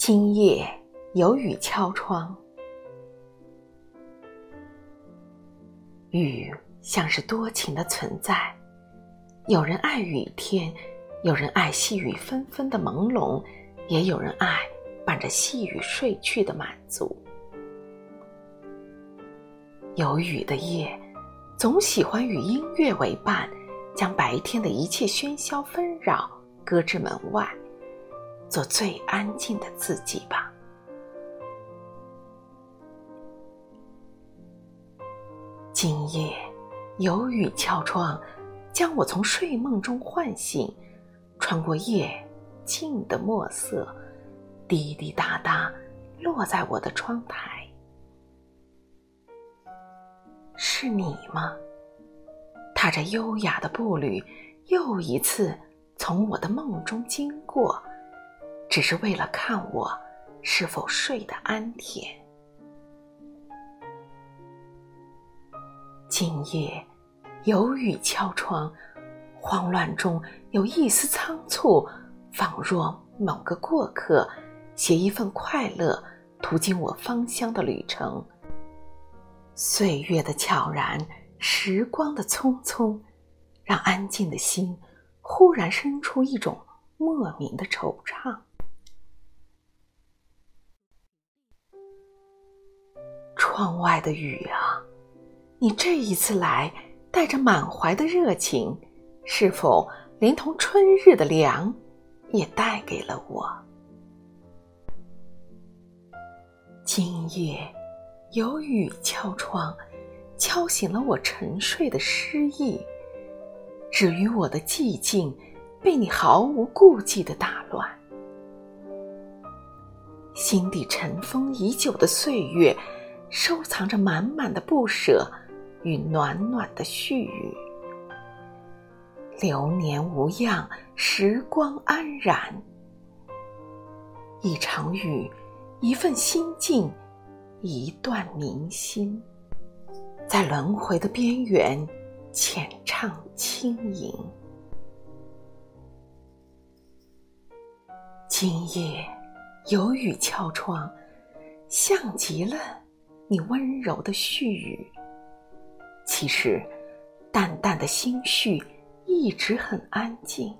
今夜有雨敲窗，雨像是多情的存在。有人爱雨天，有人爱细雨纷纷的朦胧，也有人爱伴着细雨睡去的满足。有雨的夜，总喜欢与音乐为伴，将白天的一切喧嚣纷扰搁置门外。做最安静的自己吧。今夜有雨敲窗，将我从睡梦中唤醒，穿过夜静的墨色，滴滴答答落在我的窗台。是你吗？踏着优雅的步履，又一次从我的梦中经过。只是为了看我是否睡得安甜。今夜有雨敲窗，慌乱中有一丝仓促，仿若某个过客携一份快乐途经我芳香的旅程。岁月的悄然，时光的匆匆，让安静的心忽然生出一种莫名的惆怅。窗外的雨啊，你这一次来，带着满怀的热情，是否连同春日的凉，也带给了我？今夜有雨敲窗，敲醒了我沉睡的诗意。至于我的寂静，被你毫无顾忌的打乱。心底尘封已久的岁月。收藏着满满的不舍与暖暖的絮语，流年无恙，时光安然。一场雨，一份心境，一段明心，在轮回的边缘浅唱轻吟。今夜有雨敲窗，像极了。你温柔的絮语，其实淡淡的心绪一直很安静。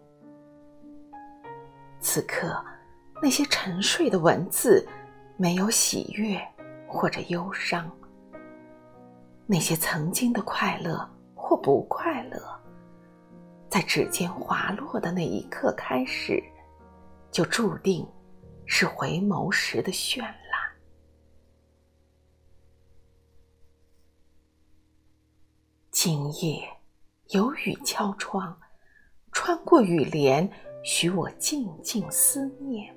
此刻，那些沉睡的文字，没有喜悦或者忧伤。那些曾经的快乐或不快乐，在指尖滑落的那一刻开始，就注定是回眸时的绚烂。今夜有雨敲窗，穿过雨帘，许我静静思念。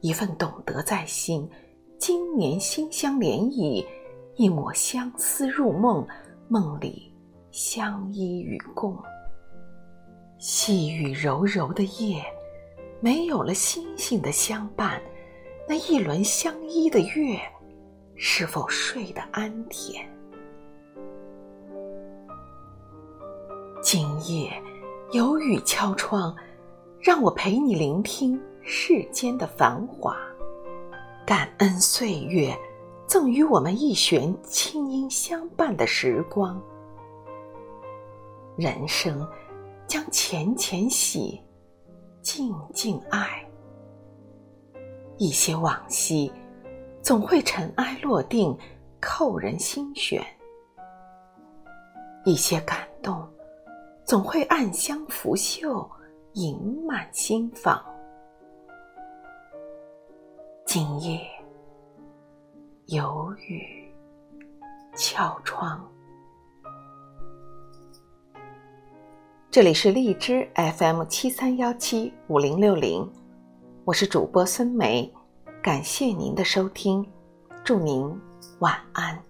一份懂得在心，今年心香涟漪，一抹相思入梦，梦里相依与共。细雨柔柔的夜，没有了星星的相伴，那一轮相依的月，是否睡得安甜？今夜有雨敲窗，让我陪你聆听世间的繁华，感恩岁月赠予我们一弦清音相伴的时光。人生将浅浅喜，静静爱。一些往昔总会尘埃落定，扣人心弦；一些感动。总会暗香拂袖，盈满心房。今夜有雨敲窗。这里是荔枝 FM 七三幺七五零六零，我是主播孙梅，感谢您的收听，祝您晚安。